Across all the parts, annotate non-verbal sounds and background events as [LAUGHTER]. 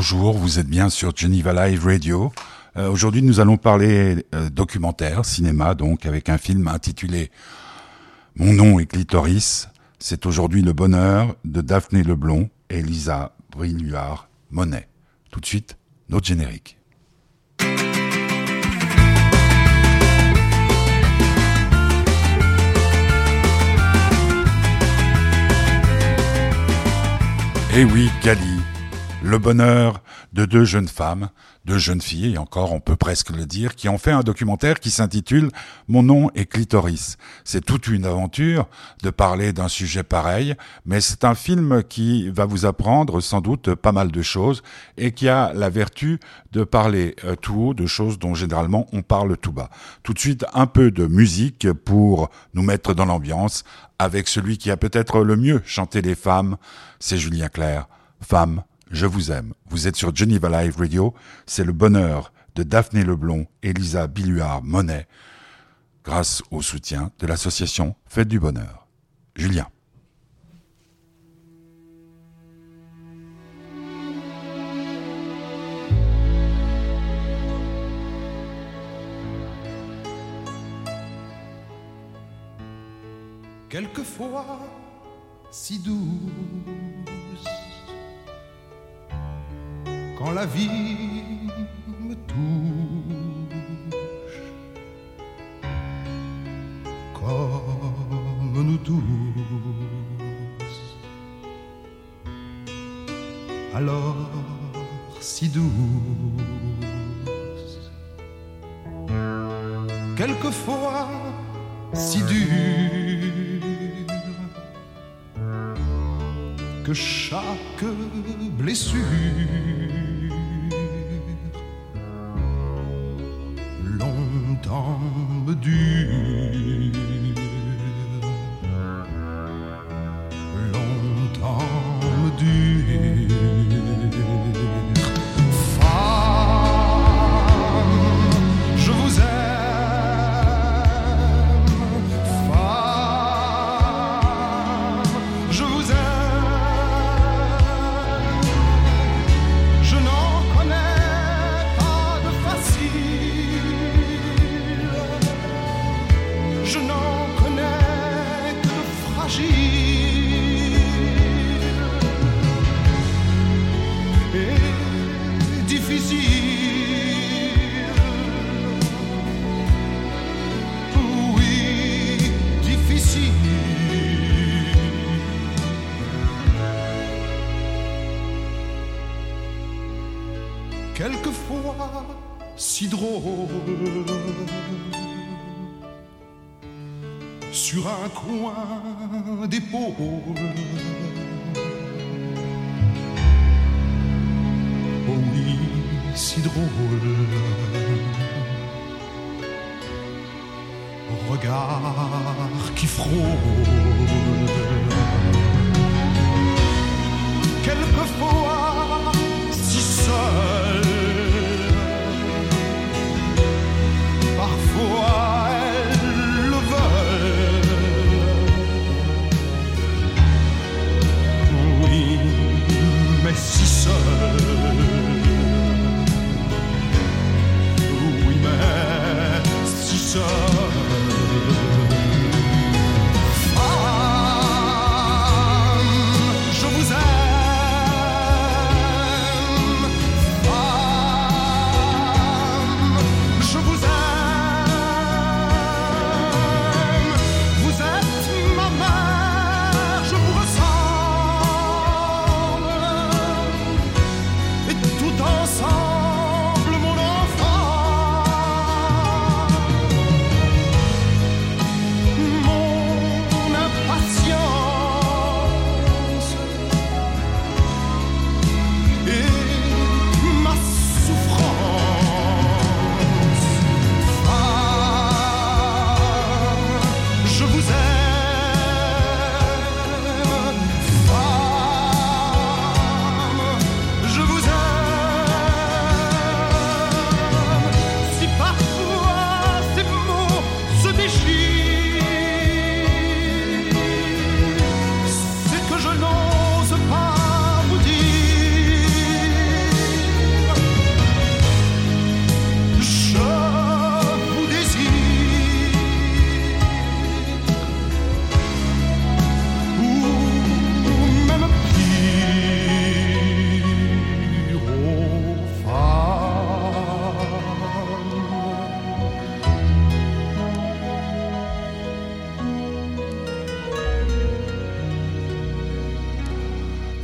bonjour, vous êtes bien sur Geneva Live Radio. Euh, Aujourd'hui, nous allons parler euh, documentaire, cinéma, donc, avec un film intitulé Mon nom est Clitoris. C'est aujourd'hui le bonheur de Daphné Leblon et Lisa Brilluard Monet. Tout de suite, notre générique. Eh oui, Gali, le bonheur de deux jeunes femmes, deux jeunes filles, et encore on peut presque le dire, qui ont fait un documentaire qui s'intitule Mon nom est Clitoris. C'est toute une aventure de parler d'un sujet pareil, mais c'est un film qui va vous apprendre sans doute pas mal de choses et qui a la vertu de parler euh, tout haut de choses dont généralement on parle tout bas. Tout de suite un peu de musique pour nous mettre dans l'ambiance avec celui qui a peut-être le mieux chanté les femmes, c'est Julien Clerc. Femme, je vous aime. Vous êtes sur Geneva Live Radio. C'est le bonheur de Daphné Leblon et Lisa Billuard Monet, grâce au soutien de l'association Fête du Bonheur. Julien. quelquefois si douce. Quand la vie me touche, comme nous tous, alors si douce. Quelquefois si dure. Que chaque blessure me dure, drôle sur un coin d'épaule. Oh oui, si drôle. Regard qui frôle. Quelquefois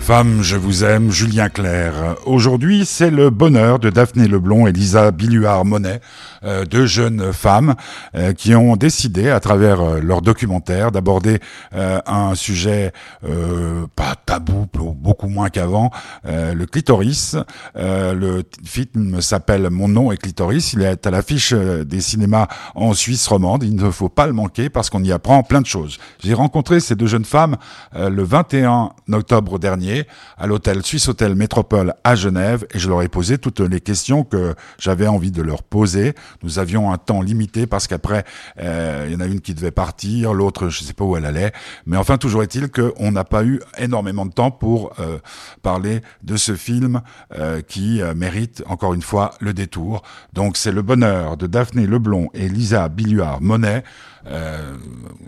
Femme, je vous aime, Julien Clerc. Aujourd'hui, c'est le bonheur de Daphné Leblond et Lisa Billuard-Monet, deux jeunes femmes euh, qui ont décidé, à travers euh, leur documentaire, d'aborder euh, un sujet euh, pas tabou, beaucoup moins qu'avant, euh, le clitoris. Euh, le film s'appelle Mon nom est clitoris. Il est à l'affiche euh, des cinémas en Suisse romande. Il ne faut pas le manquer parce qu'on y apprend plein de choses. J'ai rencontré ces deux jeunes femmes euh, le 21 octobre dernier à l'hôtel Suisse Hôtel Métropole à Genève et je leur ai posé toutes les questions que j'avais envie de leur poser. Nous avions un temps limité parce qu'après euh, il y en a une qui devait partir, l'autre je sais pas où elle allait, mais enfin toujours est-il qu'on n'a pas eu énormément de temps pour euh, parler de ce film euh, qui mérite encore une fois le détour. Donc c'est le bonheur de Daphné Leblond et Lisa Billuard Monet euh,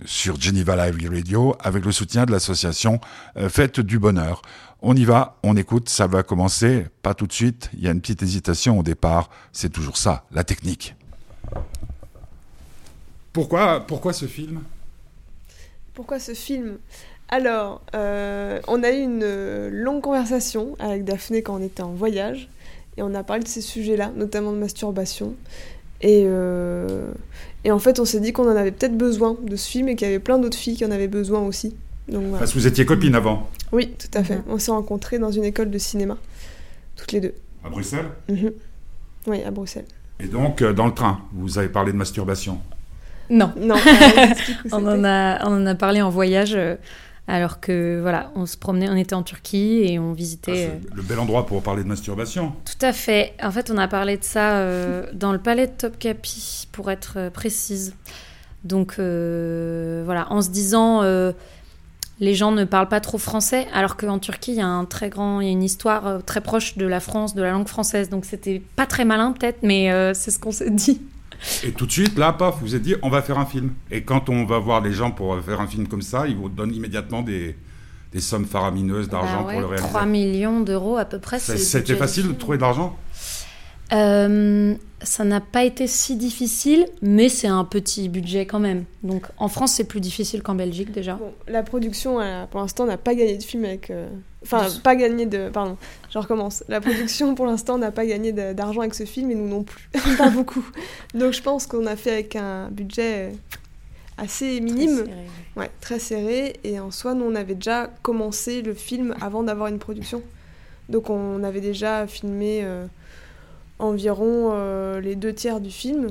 sur Geneva Live Radio avec le soutien de l'association euh, Fête du Bonheur. On y va, on écoute, ça va commencer, pas tout de suite, il y a une petite hésitation au départ, c'est toujours ça, la technique. Pourquoi, pourquoi ce film? Pourquoi ce film? Alors, euh, on a eu une longue conversation avec Daphné quand on était en voyage, et on a parlé de ces sujets-là, notamment de masturbation. Et, euh, et en fait, on s'est dit qu'on en avait peut-être besoin de ce film et qu'il y avait plein d'autres filles qui en avaient besoin aussi. Donc voilà. Parce que vous étiez copines avant, Oui, tout à fait. On s'est rencontrés dans une école de cinéma, toutes les deux. à Bruxelles Mhm. Oui, à Bruxelles. Et donc, euh, dans le train, vous avez parlé de masturbation. Non, Non, [LAUGHS] on en, a, on en a parlé en voyage, euh, alors que voilà, on se promenait, on était en Turquie et on Ah, visitait. c'est le bel endroit pour parler de masturbation. Tout à fait. En fait, on a parlé de ça euh, dans le palais de Topkapi, pour être euh, précise. Donc euh, voilà, en se disant, euh, les gens ne parlent pas trop français, alors qu'en Turquie, il y a un très grand, il y a une histoire très proche de la France, de la langue française. Donc c'était pas très malin peut-être, mais c'est ce qu'on s'est dit. Et tout de suite, là, paf, vous vous êtes dit, on va faire un film. Et quand on va voir les gens pour faire un film comme ça, ils vous donnent immédiatement des, des sommes faramineuses d'argent Bah ouais, pour le réaliser. 3 millions d'euros à peu près. C'était facile de trouver de l'argent? Euh, ça n'a pas été si difficile, mais c'est un petit budget quand même. Donc en France, c'est plus difficile qu'en Belgique déjà. Bon, la production, elle a- pour l'instant, n'a pas gagné de film avec. euh, Enfin, pas gagné de. Pardon, je recommence. La production, pour l'instant, n'a pas gagné d'argent avec ce film et nous non plus. [LAUGHS] pas beaucoup. Donc je pense qu'on a fait avec un budget assez minime. Très serré. Ouais, très serré. Et en soi, nous, on avait déjà commencé le film avant d'avoir une production. Donc, on avait déjà filmé euh, environ euh, les deux tiers du film.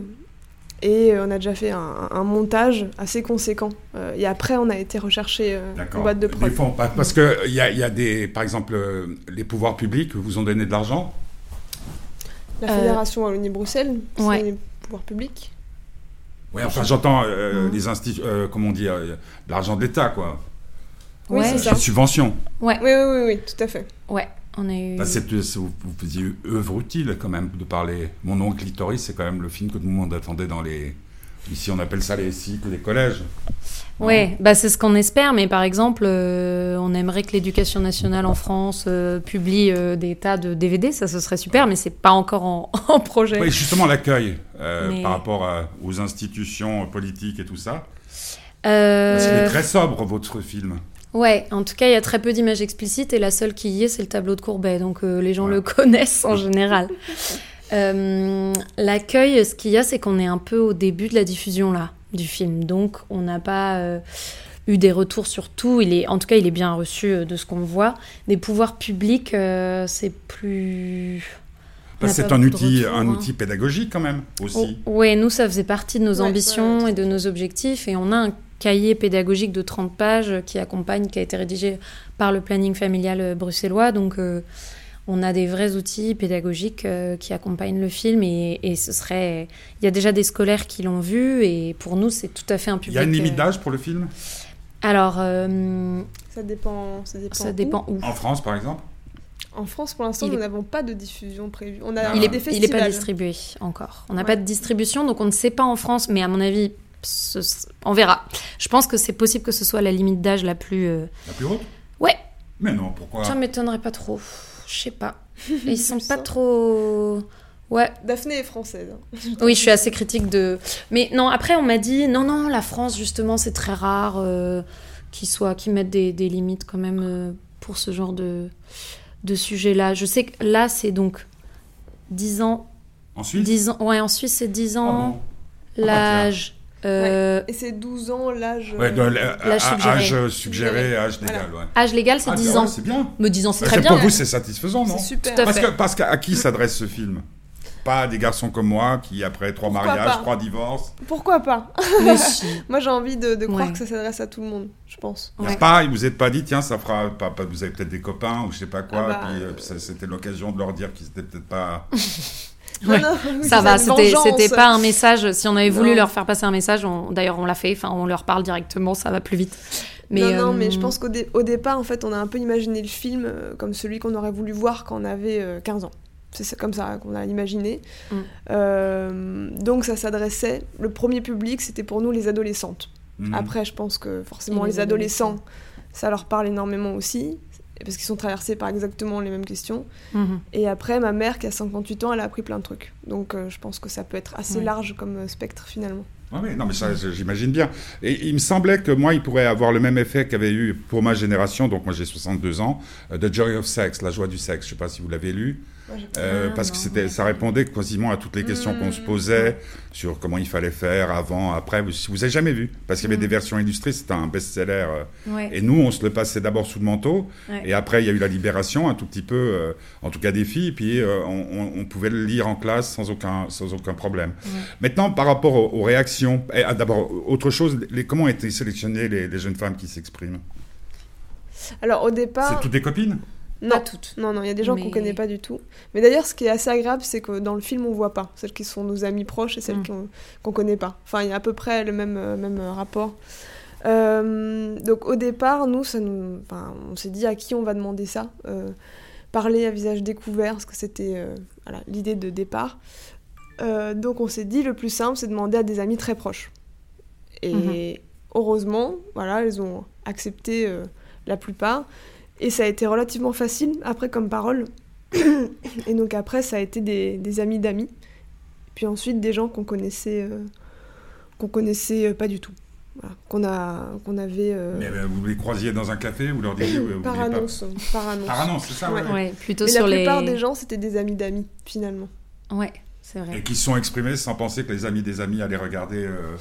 Et euh, on a déjà fait un, un montage assez conséquent. Euh, et après, on a été rechercher euh, une D'accord. boîte de prod. fonds, parce que il y a, il y a des, par exemple, euh, les pouvoirs publics vous ont donné de l'argent? La Euh, Fédération Wallonie-Bruxelles, c'est ouais. les pouvoirs publics. Oui, enfin, j'entends euh, Mhm. des instituts, euh, comment euh, de l'argent de l'État, quoi. Oui, Ouais. c'est ça. Subvention. Ouais, Oui, oui, oui, oui, tout à fait. ouais, on a eu. Bah, vous, vous faisiez œuvre utile quand même de parler. Mon nom clitoris, c'est quand même le film que tout le monde attendait dans les. Ici, on appelle ça les cycles des collèges. Ouais, bah c'est ce qu'on espère, mais par exemple, euh, on aimerait que l'éducation nationale en France euh, publie euh, des tas de DVD, ça ce serait super, mais c'est pas encore en, [LAUGHS] en projet. Oui, justement l'accueil Mais- par rapport à- aux institutions politiques et tout ça. Parce qu'il est très sobre votre film. Ouais, en tout cas, il y a très peu d'images explicites et la seule qui y est, c'est le tableau de Courbet. Donc euh, les gens Ouais. le [LAUGHS] connaissent en général. [LAUGHS] Euh, L'accueil, ce qu'il y a, c'est qu'on est un peu au début de la diffusion là du film. Donc on n'a pas euh, eu des retours sur tout. Il est, en tout cas, il est bien reçu euh, de ce qu'on voit. Des pouvoirs publics, euh, c'est plus. N'a c'est un outil, un hein. outil pédagogique quand même aussi. Oh, ouais, nous, ça faisait partie de nos Ouais, ambitions ouais, et de nos objectifs. Et on a un cahier pédagogique de 30 pages qui accompagne, qui a été rédigé par le planning familial euh, bruxellois. Donc, euh, on a des vrais outils pédagogiques euh, qui accompagnent le film. Et, et ce serait. Il y a déjà des scolaires qui l'ont vu. Et pour nous, c'est tout à fait un Il public. y a une limite d'âge pour le film? Alors, euh, Ça dépend. Ça dépend. ça où. dépend où. En France, par exemple? En France, pour l'instant, Il nous n'avons pas de diffusion prévue. On a. Il des est, il festivals. est pas distribué encore. On n'a Ouais. pas de distribution, donc on ne sait pas en France, mais à mon avis, ce- on verra. Je pense que c'est possible que ce soit la limite d'âge la plus. euh, La plus haute? Ouais. Mais non, pourquoi? Ça m'étonnerait pas trop. Je sais pas. [LAUGHS] Ils sont pas trop. Ouais. Daphné est française. hein. [LAUGHS] Oui, je suis assez critique de. Mais non, après on m'a dit non, non, la France justement c'est très rare euh, qu'ils soient, qu'ils mettent des, des limites quand même euh, pour ce genre de, de sujet-là. Je sais que là, c'est donc 10 ans. En Suisse? 10 ans, ouais, en Suisse, c'est 10 Ah ans. bon? L'âge. Euh, Et c'est 12 ans l'âge. Ouais, euh, l- suggéré. âge suggéré, âge Voilà. légal, ouais. Âge légal, c'est Ah, 10 ouais, ans. C'est bien. Mais 10 ans, c'est Bah, très bien. Pour vous, c'est satisfaisant, non c'est super. Parce fait. que, parce qu'à à qui s'adresse ce film? Pas à des garçons comme moi qui, après trois Pourquoi mariages, trois divorces, Pourquoi pas? [LAUGHS] Moi j'ai envie de, de croire Ouais. que ça s'adresse à tout le monde, je pense. il y a Ouais. pas, ils vous êtes pas dit, tiens, ça fera, pas, pas- vous avez peut-être des copains ou je sais pas quoi, Ah bah, puis, euh, c'était l'occasion de leur dire qu'ils étaient peut-être pas. [LAUGHS] Ouais. Non, non, oui, Ça va, c'était pas un message. Si on avait voulu Non. leur faire passer un message, on- d'ailleurs on l'a fait, enfin on leur parle directement, ça va plus vite. Mais, non, non, euh, mais je pense qu'au dé- au départ, en fait, on a un peu imaginé le film euh, comme celui qu'on aurait voulu voir quand on avait euh, 15 ans. C'est comme ça qu'on a imaginé. Mm. Euh, donc ça s'adressait, le premier public, c'était pour nous les adolescentes. Mhm. Après, je pense que forcément les, les adolescents, adolescents. ça leur parle énormément aussi, parce qu'ils sont traversés par exactement les mêmes questions. mhm. Et après, ma mère, qui a 58 ans, elle a appris plein de trucs. Donc euh, je pense que ça peut être assez Ouais. large comme euh, spectre finalement. Ouais, ouais, non, mais ça, j'imagine bien. Et il me semblait que moi, il pourrait avoir le même effet qu'avait eu pour ma génération, donc moi j'ai 62 ans, euh, The Joy of Sex, La joie du sexe. Je sais pas si vous l'avez lu. Euh, parce que c'était, ça répondait quasiment à toutes les questions qu'on se posait sur comment il fallait faire avant, après. Vous, vous avez jamais vu? Parce qu'il y avait des versions illustrées, c'était un best-seller. euh, Ouais. Et nous, on se le passait d'abord sous le manteau, Ouais. et après, il y a eu la libération, un tout petit peu, euh, en tout cas des filles, puis euh, on, on- on pouvait le lire en classe sans aucun, sans aucun problème. Ouais. Maintenant, par rapport aux, aux réactions, eh, ah, d'abord, autre chose, les, comment ont été sélectionnées les, les jeunes femmes qui s'expriment? Alors au départ, C'est toutes des copines? Non, Pas toutes. non, non, il y a des gens qu'on Mais- connaît pas du tout. Mais d'ailleurs, ce qui est assez agréable, c'est que dans le film, on voit pas celles qui sont nos amis proches et celles Mm. qu'on qu'on connaît pas. Enfin, il y a à peu près le même, euh, même euh, rapport. Euh, donc au départ, nous, ça nous, enfin, on s'est dit à qui on va demander ça. Euh, parler à visage découvert, parce que c'était euh, voilà, l'idée de départ. Donc on s'est dit le plus simple, c'est de demander à des amis très proches. Et heureusement, voilà, elles ont accepté la plupart. Et ça a été relativement facile après comme parole. et donc après, ça a été des, des amis d'amis. Puis ensuite, des gens qu'on connaissait, euh, qu'on connaissait euh, pas du tout. Voilà. Qu'on a, qu'on avait euh, Mais, Vous les croisiez dans un café, vous leur disiez vous, vous par pas- annonce. Par annonce. Par annonce, c'est ça ouais. Plutôt Mais sur la les. plupart des gens, c'était des amis d'amis, finalement. Ouais, c'est vrai. Et qui se sont exprimés sans penser que les amis des amis allaient regarder. euh,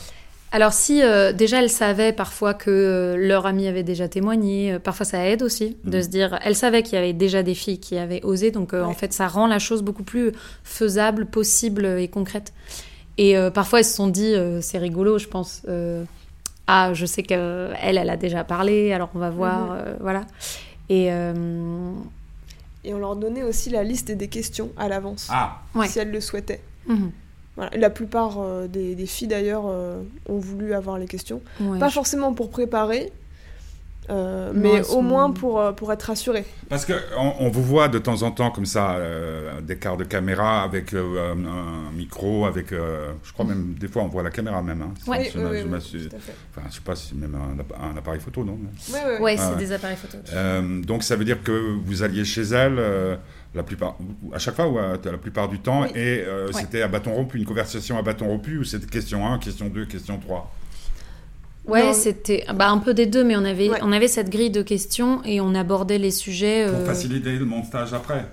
Alors si euh, déjà elles savaient parfois que euh, leur ami avait déjà témoigné, euh, parfois ça aide aussi de Mhm. se dire, elles savaient qu'il y avait déjà des filles qui avaient osé, donc euh, en fait ça rend la chose beaucoup plus faisable, possible et concrète. Et euh, parfois elles se sont dit, euh, c'est rigolo, je pense. euh, ah, je sais qu'elle, elle a déjà parlé, alors on va voir, Mhm. euh, voilà. Et euh, Et on leur donnait aussi la liste des questions à l'avance, Ah, Ouais. si elles le souhaitaient. mhm, Voilà. La plupart euh, des, des filles, d'ailleurs, euh, ont voulu avoir les questions. ouais. Pas forcément pour préparer, euh, mais au moins pour, euh, pour être rassurées. parce que on, vous voit de temps en temps comme ça, euh, des quarts de caméra avec euh, un, un micro, avec, euh, je crois même des fois on voit la caméra même. Hein. Ouais. Oui, Je oui, oui, je oui. Enfin, je sais pas si même un, app- un appareil photo, non? Ouais, ouais, ouais. Ouais, Ah c'est ouais. des appareils photo. Euh, donc ça veut dire que vous alliez chez elle euh, la plupart, à chaque fois ou à, la plupart du temps, Oui. et euh, Ouais. c'était à bâton rompu, une conversation à bâton rompu, ou c'était question 1, question 2, question 3 Ouais, c'était bah, un peu des deux, mais on avait, Ouais. on avait cette grille de questions et on abordait les sujets. Pour euh, faciliter le montage après.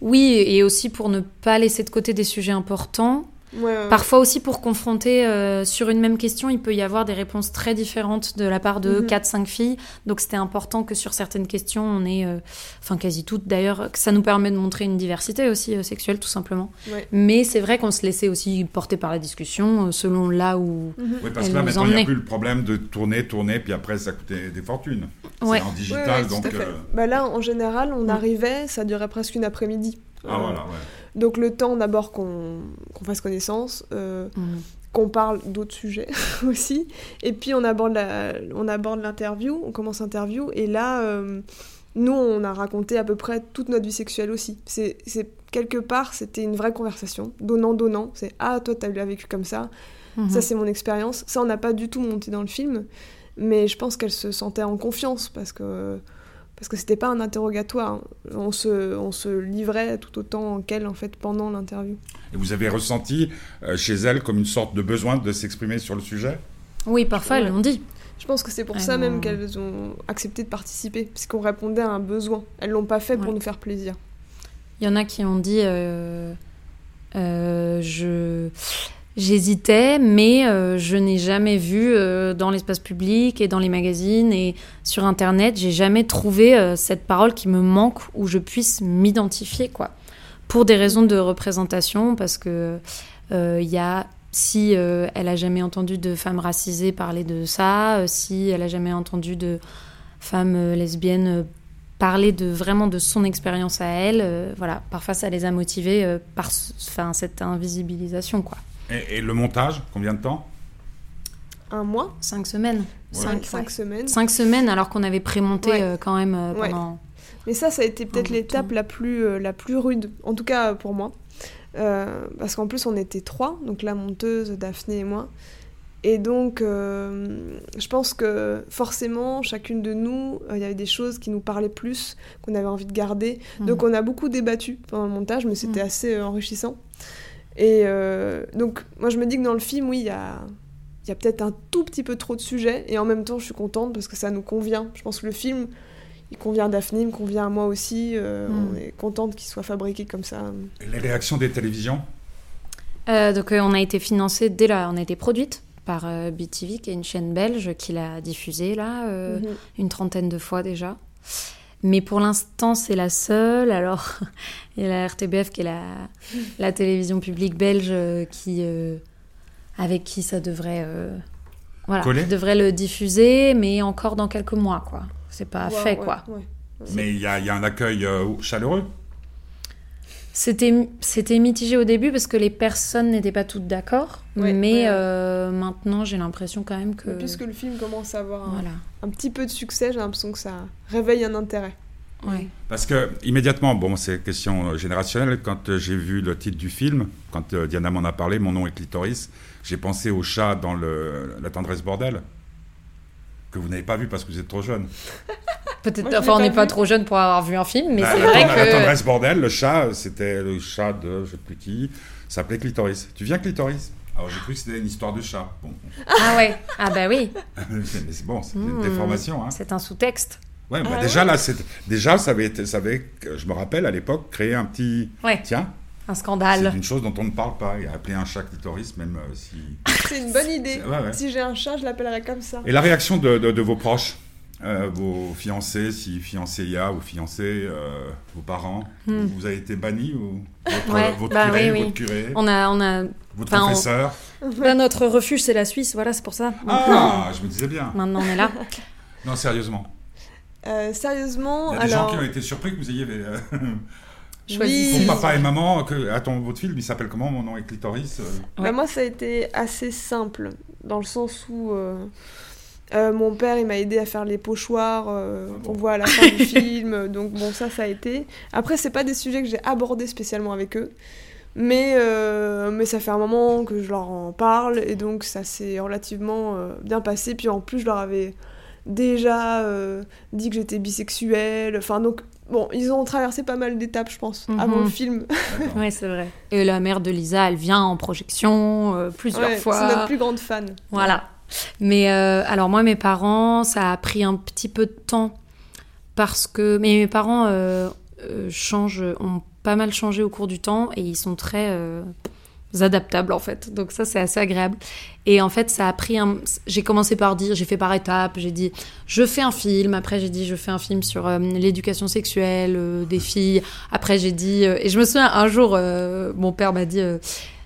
Oui, et aussi pour ne pas laisser de côté des sujets importants. Ouais, ouais, Parfois aussi pour confronter euh, sur une même question, il peut y avoir des réponses très différentes de la part de Mhm. 4-5 filles. Donc c'était important que sur certaines questions, on ait, euh, enfin quasi toutes d'ailleurs, que ça nous permet de montrer une diversité aussi euh, sexuelle tout simplement. Ouais. Mais c'est vrai qu'on se laissait aussi porter par la discussion euh, selon là où... Mhm. Oui, parce que là, maintenant, il n'y a plus le problème de tourner, tourner, puis après, ça coûtait des fortunes. Ouais. C'est en digital, donc... euh, Bah là, en général, on Mm. arrivait, ça durait presque une après-midi. Ah, Euh, voilà, ouais. Donc le temps d'abord qu'on fasse connaissance, euh, Mhm. qu'on parle d'autres sujets [LAUGHS] aussi, et puis on aborde la- on aborde l'interview, on commence l'interview, et là, euh, nous, on a raconté à peu près toute notre vie sexuelle aussi. C'est c'est- quelque part, c'était une vraie conversation, donnant donnant. C'est ah toi t'as vécu comme ça, Mhm. ça c'est mon expérience. Ça on n'a pas du tout monté dans le film, mais je pense qu'elle se sentait en confiance parce que parce que c'était pas un interrogatoire. hein. On se on se livrait tout autant qu'elle en fait pendant l'interview. Et vous avez ressenti euh, chez elle comme une sorte de besoin de s'exprimer sur le sujet? Oui, parfois elles l'ont dit. Je pense que c'est pour ça même qu'elles ont accepté de participer, parce qu'on répondait à un besoin. Elles l'ont pas fait pour nous faire plaisir. Il y en a qui ont dit euh, euh, je j'hésitais, mais euh, je n'ai jamais vu euh, dans l'espace public et dans les magazines et sur internet, j'ai jamais trouvé euh, cette parole qui me manque où je puisse m'identifier quoi. Pour des raisons de représentation, parce que il y a si elle a jamais entendu de femmes racisées parler de ça, si elle a jamais entendu de femmes lesbiennes parler de vraiment de son expérience à elle, voilà, parfois ça les a motivés euh, par cette invisibilisation quoi. Et, et le montage, combien de temps? Un mois, Cinq semaines. Ouais. cinq, Cinq, cinq ouais. semaines. Cinq semaines alors qu'on avait prémonté Ouais. euh, quand même euh, Ouais. pendant. Mais ça, ça a été peut-être l'étape la plus, euh, la plus rude, en tout cas pour moi. Euh, parce qu'en plus, on était trois, donc la monteuse, Daphné et moi. Et donc, euh, je pense que forcément, chacune de nous, euh, il y avait des choses qui nous parlaient plus, qu'on avait envie de garder. Donc, on a beaucoup débattu pendant le montage, mais c'était Mhm. assez euh, enrichissant. Et euh, donc, moi, je me dis que dans le film, oui, il y a, il y a peut-être un tout petit peu trop de sujets, et en même temps, je suis contente parce que ça nous convient. Je pense que le film, il convient à Daphné, il me convient à moi aussi. euh, Mm. On est contente qu'il soit fabriqué comme ça. Et Les réactions des télévisions Euh, donc euh, on a été financé dès là, on a été produite par euh, BTV qui est une chaîne belge qui l'a diffusée là euh, Mhm. une trentaine de fois déjà. Mais pour l'instant, c'est la seule. Alors, [LAUGHS] il y a la RTBF qui est la, [LAUGHS] la télévision publique belge euh, qui, euh, avec qui ça devrait, euh, voilà, qui devrait le diffuser, mais encore dans quelques mois, quoi. C'est pas Ouais, fait, ouais, quoi. ouais. Mais il y a, il y a un accueil euh, chaleureux C'était, c'était mitigé au début parce que les personnes n'étaient pas toutes d'accord. Ouais, mais ouais, euh, maintenant, j'ai l'impression quand même que. Puisque le film commence à avoir un, Voilà. un petit peu de succès, j'ai l'impression que ça réveille un intérêt. Ouais. Parce que immédiatement, bon, c'est question euh, générationnelle. Quand euh, j'ai vu le titre du film, quand euh, Diana m'en a parlé, mon nom est Clitoris, j'ai pensé au chat dans le, la tendresse bordel que vous n'avez pas vu parce que vous êtes trop jeune. [LAUGHS] Peut-être, enfin, on n'est pas trop jeune pour avoir vu un film, mais Bah, c'est vrai tend- la que. tendresse bordel, le chat, c'était le chat de je sais plus qui, s'appelait Clitoris. Tu viens Clitoris? Alors j'ai cru que c'était une histoire de chat. Bon, Ah ouais, ah bah oui, [LAUGHS] mais c'est bon, c'est une Hmm. déformation. Hein. c'est un sous-texte. Ouais, bah Ah déjà ouais. là, déjà ça avait été, ça avait, je me rappelle à l'époque, créé un petit. Ouais, Tiens, un c'est scandale. une chose dont on ne parle pas. Et appeler un chat clitoris, même euh, si. [LAUGHS] C'est une bonne idée. Ouais, ouais. Si j'ai un chat, je l'appellerais comme ça. Et la réaction de, de- de vos proches, euh, vos fiancés, si fiancé il y a ou fiancés, euh, vos parents, Hmm. vous avez été bannis ou votre, Ouais, votre bah curé, oui, oui. votre curé, On a, on a. votre enfin, on- professeur Bah, [LAUGHS] notre refuge, c'est la Suisse, voilà, c'est pour ça. Ah, je me disais bien. Maintenant, on est là. Non, sérieusement. Euh, sérieusement, Il y a des alors. gens qui ont été surpris que vous ayez. [LAUGHS] Choisissez. Oui. Papa et maman, que, attends, votre film, il s'appelle comment? Mon nom est Clitoris. euh, Bah, moi, ça a été assez simple, dans le sens où euh, euh, mon père, il m'a aidé à faire les pochoirs euh, Ah bon. voit à la fin du film. [LAUGHS] Donc, bon, ça, ça a été. Après, c'est pas des sujets que j'ai abordés spécialement avec eux. Mais, euh, mais ça fait un moment que je leur en parle, et donc ça s'est relativement euh, bien passé. Puis en plus, je leur avais déjà euh, dit que j'étais bisexuelle. Enfin, donc, bon, ils ont traversé pas mal d'étapes, je pense, Mhm. avant le film. Ouais, c'est vrai. Et la mère de Lisa, elle vient en projection euh, plusieurs Ouais, fois. C'est notre plus grande fan. Voilà. Mais euh, alors moi, mes parents, ça a pris un petit peu de temps parce que mais mes parents euh, euh, changent, ont pas mal changé au cours du temps et ils sont très euh, adaptables en fait. Donc ça, c'est assez agréable. Et en fait, ça a pris un. J'ai commencé par dire, j'ai fait par étapes. J'ai dit, je fais un film. Après, j'ai dit, je fais un film sur euh, l'éducation sexuelle euh, des filles. Après, j'ai dit, euh, et je me souviens un jour, mon père m'a dit.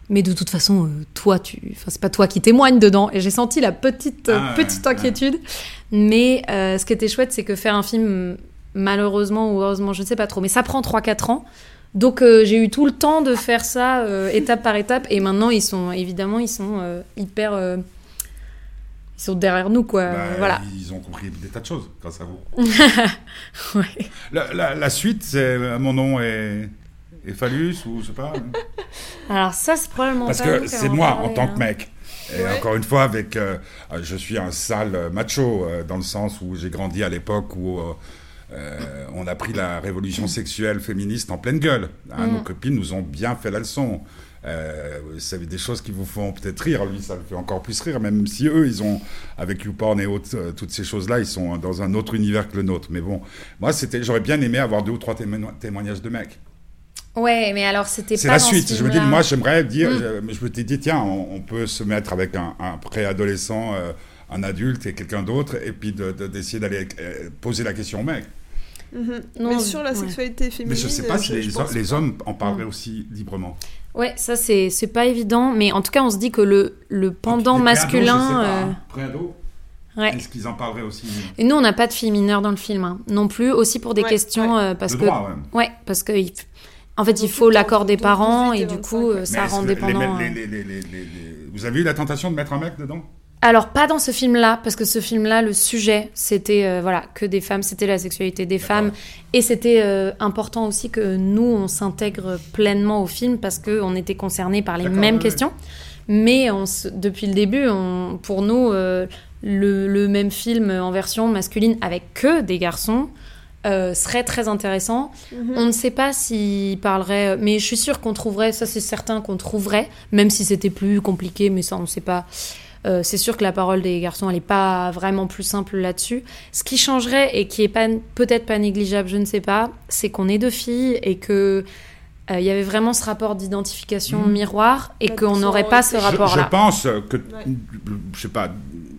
mais de toute façon, toi, tu, enfin, c'est pas toi qui témoigne dedans. Et j'ai senti la petite, Ah petite inquiétude. Mais ce qui était chouette, c'est que faire un film, malheureusement ou heureusement, je ne sais pas trop, mais ça prend 3-4 ans. Donc euh, j'ai eu tout le temps de faire ça euh, étape par étape. Et maintenant, ils sont, évidemment, ils sont euh, hyper. ils sont derrière nous, quoi. Bah, voilà. Ils ont compris des tas de choses grâce à vous. [LAUGHS] Ouais. La, la- la suite, c'est mon nom est, est phallus ou je sais pas. Alors ça, c'est probablement Parce pas que c'est moi en tant hein. que mec. Et Ouais. encore une fois, avec, je suis un sale macho dans le sens où j'ai grandi à l'époque où euh, on a pris la révolution sexuelle féministe en pleine gueule. Hein, Mm. Nos copines nous ont bien fait la leçon. Euh, vous savez des choses qui vous font peut-être rire, lui ça le fait encore plus rire, même si eux ils ont avec YouPorn et autres, euh, toutes ces choses-là, ils sont dans un autre univers que le nôtre. Mais bon, moi c'était, j'aurais bien aimé avoir deux ou trois témo- témoignages de mecs. Ouais, mais alors c'était C'est pas la dans ce suite. Je me dis, moi j'aimerais dire, Mm. euh, je me dit tiens, on, on peut se mettre avec un, un préadolescent, euh, un adulte et quelqu'un d'autre, et puis de- de- d'essayer d'aller poser la question au mec. Mhm. Non, Mais sur la ouais. sexualité féminine. Mais je sais pas si les, pense hommes en parleraient aussi librement. Ouais, ça c'est c'est pas évident, mais en tout cas on se dit que le, le pendant masculin. euh, hein. Ouais. Est-ce qu'ils en parleraient aussi Et nous on n'a pas de filles mineures dans le film hein, non plus, aussi pour des Ouais, questions euh, parce De que droit, ouais. ouais parce que en fait il faut l'accord des parents 18 et du 25, coup euh, ouais. ça rend dépendant. euh. les- les- les- Vous avez eu la tentation de mettre un mec dedans Alors pas dans ce film-là, parce que ce film-là, le sujet, c'était euh, voilà que des femmes, c'était la sexualité des femmes, et c'était euh, important aussi que nous on s'intègre pleinement au film parce que on était concernés par les mêmes questions. Mais on se- depuis le début, on, pour nous, euh, le, le même film en version masculine avec que des garçons euh, serait très intéressant. Mhm. On ne sait pas s'il parlerait, mais je suis sûre qu'on trouverait, ça c'est certain qu'on trouverait, même si c'était plus compliqué, mais ça on ne sait pas. Euh, c'est sûr que la parole des garçons, elle n'est pas vraiment plus simple là-dessus. Ce qui changerait et qui est peut-être pas négligeable, je ne sais pas, c'est qu'on est deux filles et que euh, il y avait vraiment ce rapport d'identification Mhm. miroir et qu'on n'aurait pas ce. Je- rapport-là. Je, pense que, Ouais. je sais pas,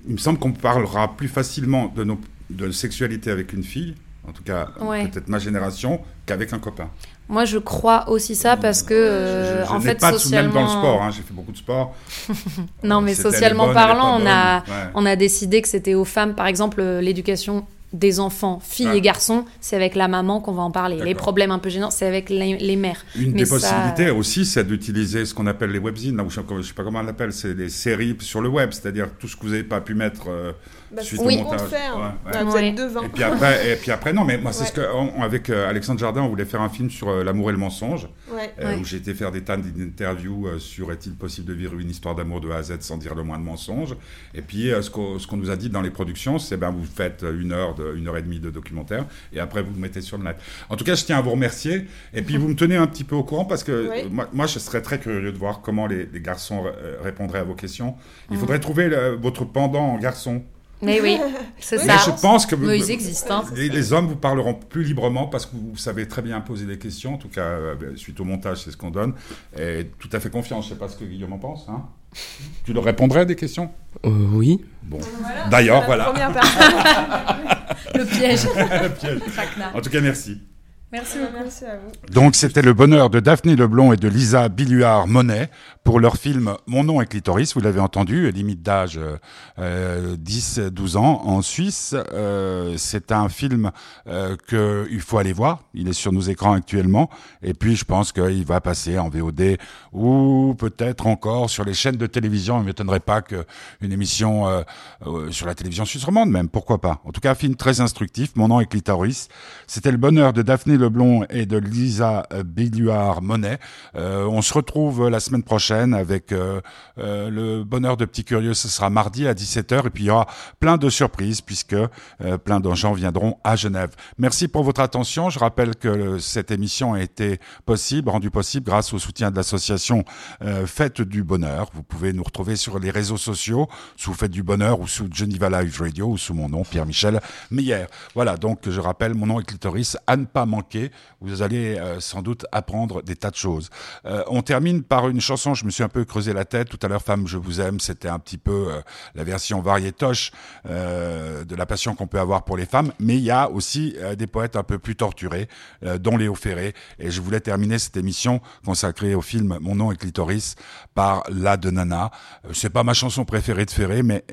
il me semble qu'on parlera plus facilement de, nos, de sexualité avec une fille, en tout cas Ouais. peut-être ma génération, qu'avec un copain. Moi, je crois aussi ça parce que, euh, je je en fait, pas socialement, même dans le sport, hein, j'ai fait beaucoup de sport. [LAUGHS] non, mais elle est socialement parlant, on a. Ouais. on a décidé que c'était aux femmes, par exemple, euh, l'éducation des enfants, filles Ouais. et garçons, c'est avec la maman qu'on va en parler. Les problèmes un peu gênants, c'est avec les, les mères. Une Mais des ça- possibilités aussi, c'est d'utiliser ce qu'on appelle les webzines, ou je ne sais pas comment on l'appelle, c'est des séries sur le web, c'est-à-dire tout ce que vous n'avez pas pu mettre euh, Bah, suite c'est au ce qu'on montage. Ouais, ouais. Voilà, Vous Ouais. êtes devant. Et puis après, et puis après non, mais moi, c'est ce que, on- avec euh, Alexandre Jardin, on voulait faire un film sur euh, l'amour et le mensonge, Ouais. euh, Ouais. où j'ai été faire des tas d'interviews euh, sur est-il possible de vivre une histoire d'amour de A à Z sans dire le moins de mensonges. Et puis, euh, ce qu'on ce qu'on nous a dit dans les productions, c'est ben vous faites une heure, de, une heure et demie de documentaire, et après vous le mettez sur le net. En tout cas, je tiens à vous remercier, et puis vous me tenez un petit peu au courant parce que Oui. moi, moi, je serais très curieux de voir comment les, les garçons répondraient à vos questions. Il Mhm. faudrait trouver le- votre pendant en garçon. Mais oui, [LAUGHS] c'est Oui, Mais ça. je pense que vous- Mais ils existent. hein. les, les hommes vous parleront plus librement parce que vous savez très bien poser des questions. En tout cas, euh, suite au montage, c'est ce qu'on donne. Et tout à fait confiance. Je sais pas ce que Guillaume en pense. Hein tu leur répondrais à des questions? Euh, oui. Bon. Voilà, D'ailleurs, la voilà. Première personne. [LAUGHS] Le piège. Piège. [LAUGHS] Traquenard. En tout cas, merci. Merci beaucoup. Merci à vous. Donc, c'était le bonheur de Daphné Leblond et de Lisa Billuard-Monet pour leur film Mon nom est clitoris. Vous l'avez entendu, limite d'âge euh, 10-12 ans en Suisse. Euh, c'est un film euh, que il faut aller voir. Il est sur nos écrans actuellement. Et puis, je pense qu'il va passer en VOD ou peut-être encore sur les chaînes de télévision. Il ne m'étonnerait pas qu'une émission euh, euh, sur la télévision suisse romande même. Pourquoi pas? En tout cas, un film très instructif. Mon nom est clitoris. C'était le bonheur de Daphné Leblond et de Lisa Billuard-Monet. Euh, on se retrouve la semaine prochaine avec euh, euh, le bonheur de Petit Curieux. Ce sera mardi à 17h et puis il y aura plein de surprises puisque euh, plein de gens viendront à Genève. Merci pour votre attention. Je rappelle que cette émission a été possible, rendue possible grâce au soutien de l'association Fête du Bonheur. Vous pouvez nous retrouver sur les réseaux sociaux sous Fête du Bonheur ou sous Geneva Live Radio ou sous mon nom Pierre-Michel Meyer. Voilà, donc je rappelle, mon nom est Clitoris, à ne pas manquer. Vous allez sans doute apprendre des tas de choses. On termine par une chanson, je me suis un peu creusé la tête. Tout à l'heure, Femme, je vous aime, c'était un petit peu euh, la version variétoche euh, de la passion qu'on peut avoir pour les femmes. Mais il y a aussi euh, des poètes un peu plus torturés, euh, dont Léo Ferré. Et je voulais terminer cette émission consacrée au film Mon nom est Clitoris par La de Nana. C'est pas ma chanson préférée de Ferré, mais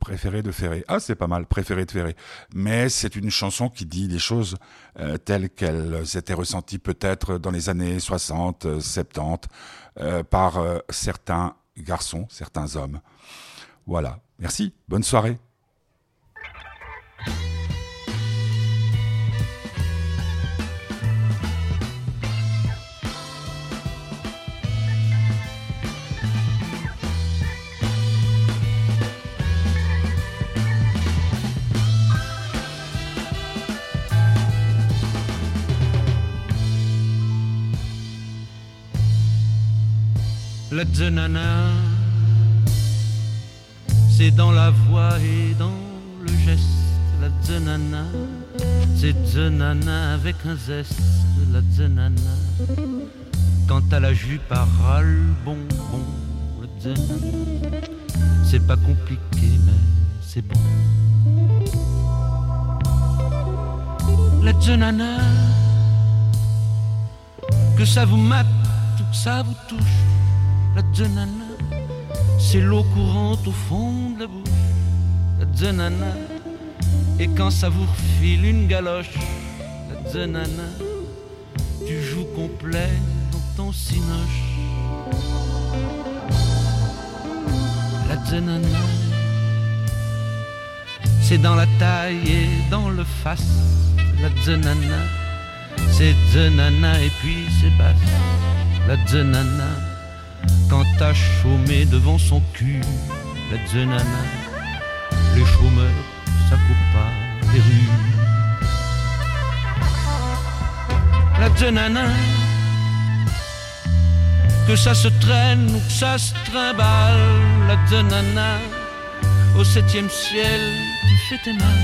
préférée de Ferré. Ah, c'est pas mal, préférée de Ferré. Mais c'est une chanson qui dit les choses telles qu'elles étaient ressenties peut-être dans les années 60, euh, 70 euh, par euh, certains garçons, certains hommes. Voilà. Merci. Bonne soirée. La zenana, c'est dans la voix et dans le geste. La zenana, c'est zenana avec un zeste. La zenana, quand à la jupe à ras bonbon. La c'est pas compliqué, mais c'est bon. La zenana, que ça vous mate ou que ça vous touche. La zenana, c'est l'eau courante au fond de la bouche. La zenana, et quand ça vous refile une galoche. La zenana, tu joues complet dans ton cinoche. La zenana, c'est dans la taille et dans le face. La zenana, c'est zenana et puis c'est basse. La zenana, quand t'as chômé devant son cul. La zenana, les chômeurs, ça coupe pas les rues. La zenana, que ça se traîne ou que ça se trimballe. La zenana, au septième ciel, tu fais tes mal.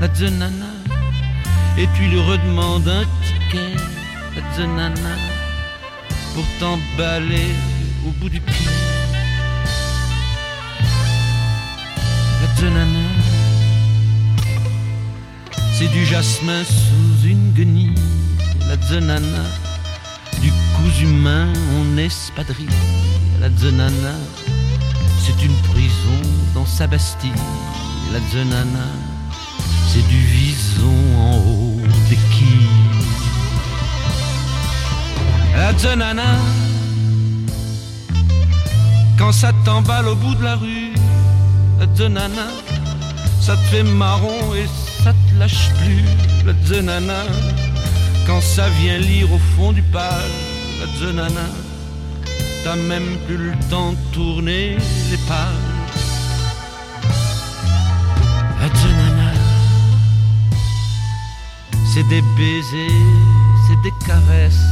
La zenana, et tu lui redemandes un ticket. La zenana, pour t'emballer au bout du pied. C'est du jasmin sous une guenille. La zenana, du cousu humain en espadrille. La zenana, c'est une prison dans sa Bastille. La zenana, c'est du vison en haut des quilles. La zenana, quand ça t'emballe au bout de la rue, la zenana, ça te fait marron et ça te lâche plus. La zenana, quand ça vient lire au fond du page, la zenana, t'as même plus le temps de tourner les pages. La zenana, c'est des baisers, c'est des caresses.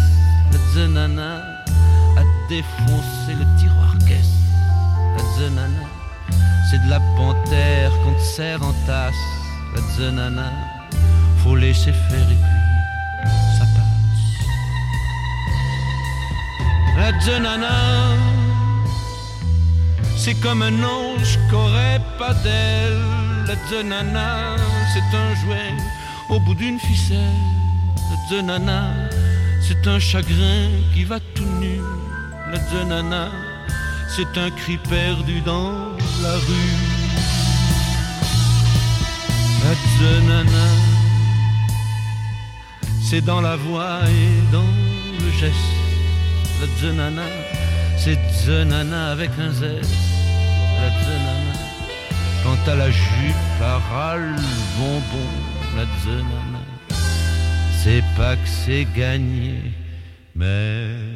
La zenana a défoncé le tiroir zenana, c'est de la panthère qu'on te serre en tasse. La zenana, faut laisser faire et puis ça passe. La zenana, c'est comme un ange qu'aurait pas d'aile. La zenana, c'est un jouet au bout d'une ficelle. La zenana, c'est un chagrin qui va tout nu. La zenana, c'est un cri perdu dans la rue. La zenana, c'est dans la voix et dans le geste. La zenana, c'est zenana avec un Z. La zenana, quand à la jupe à bonbon. La zenana, c'est pas que c'est gagné, mais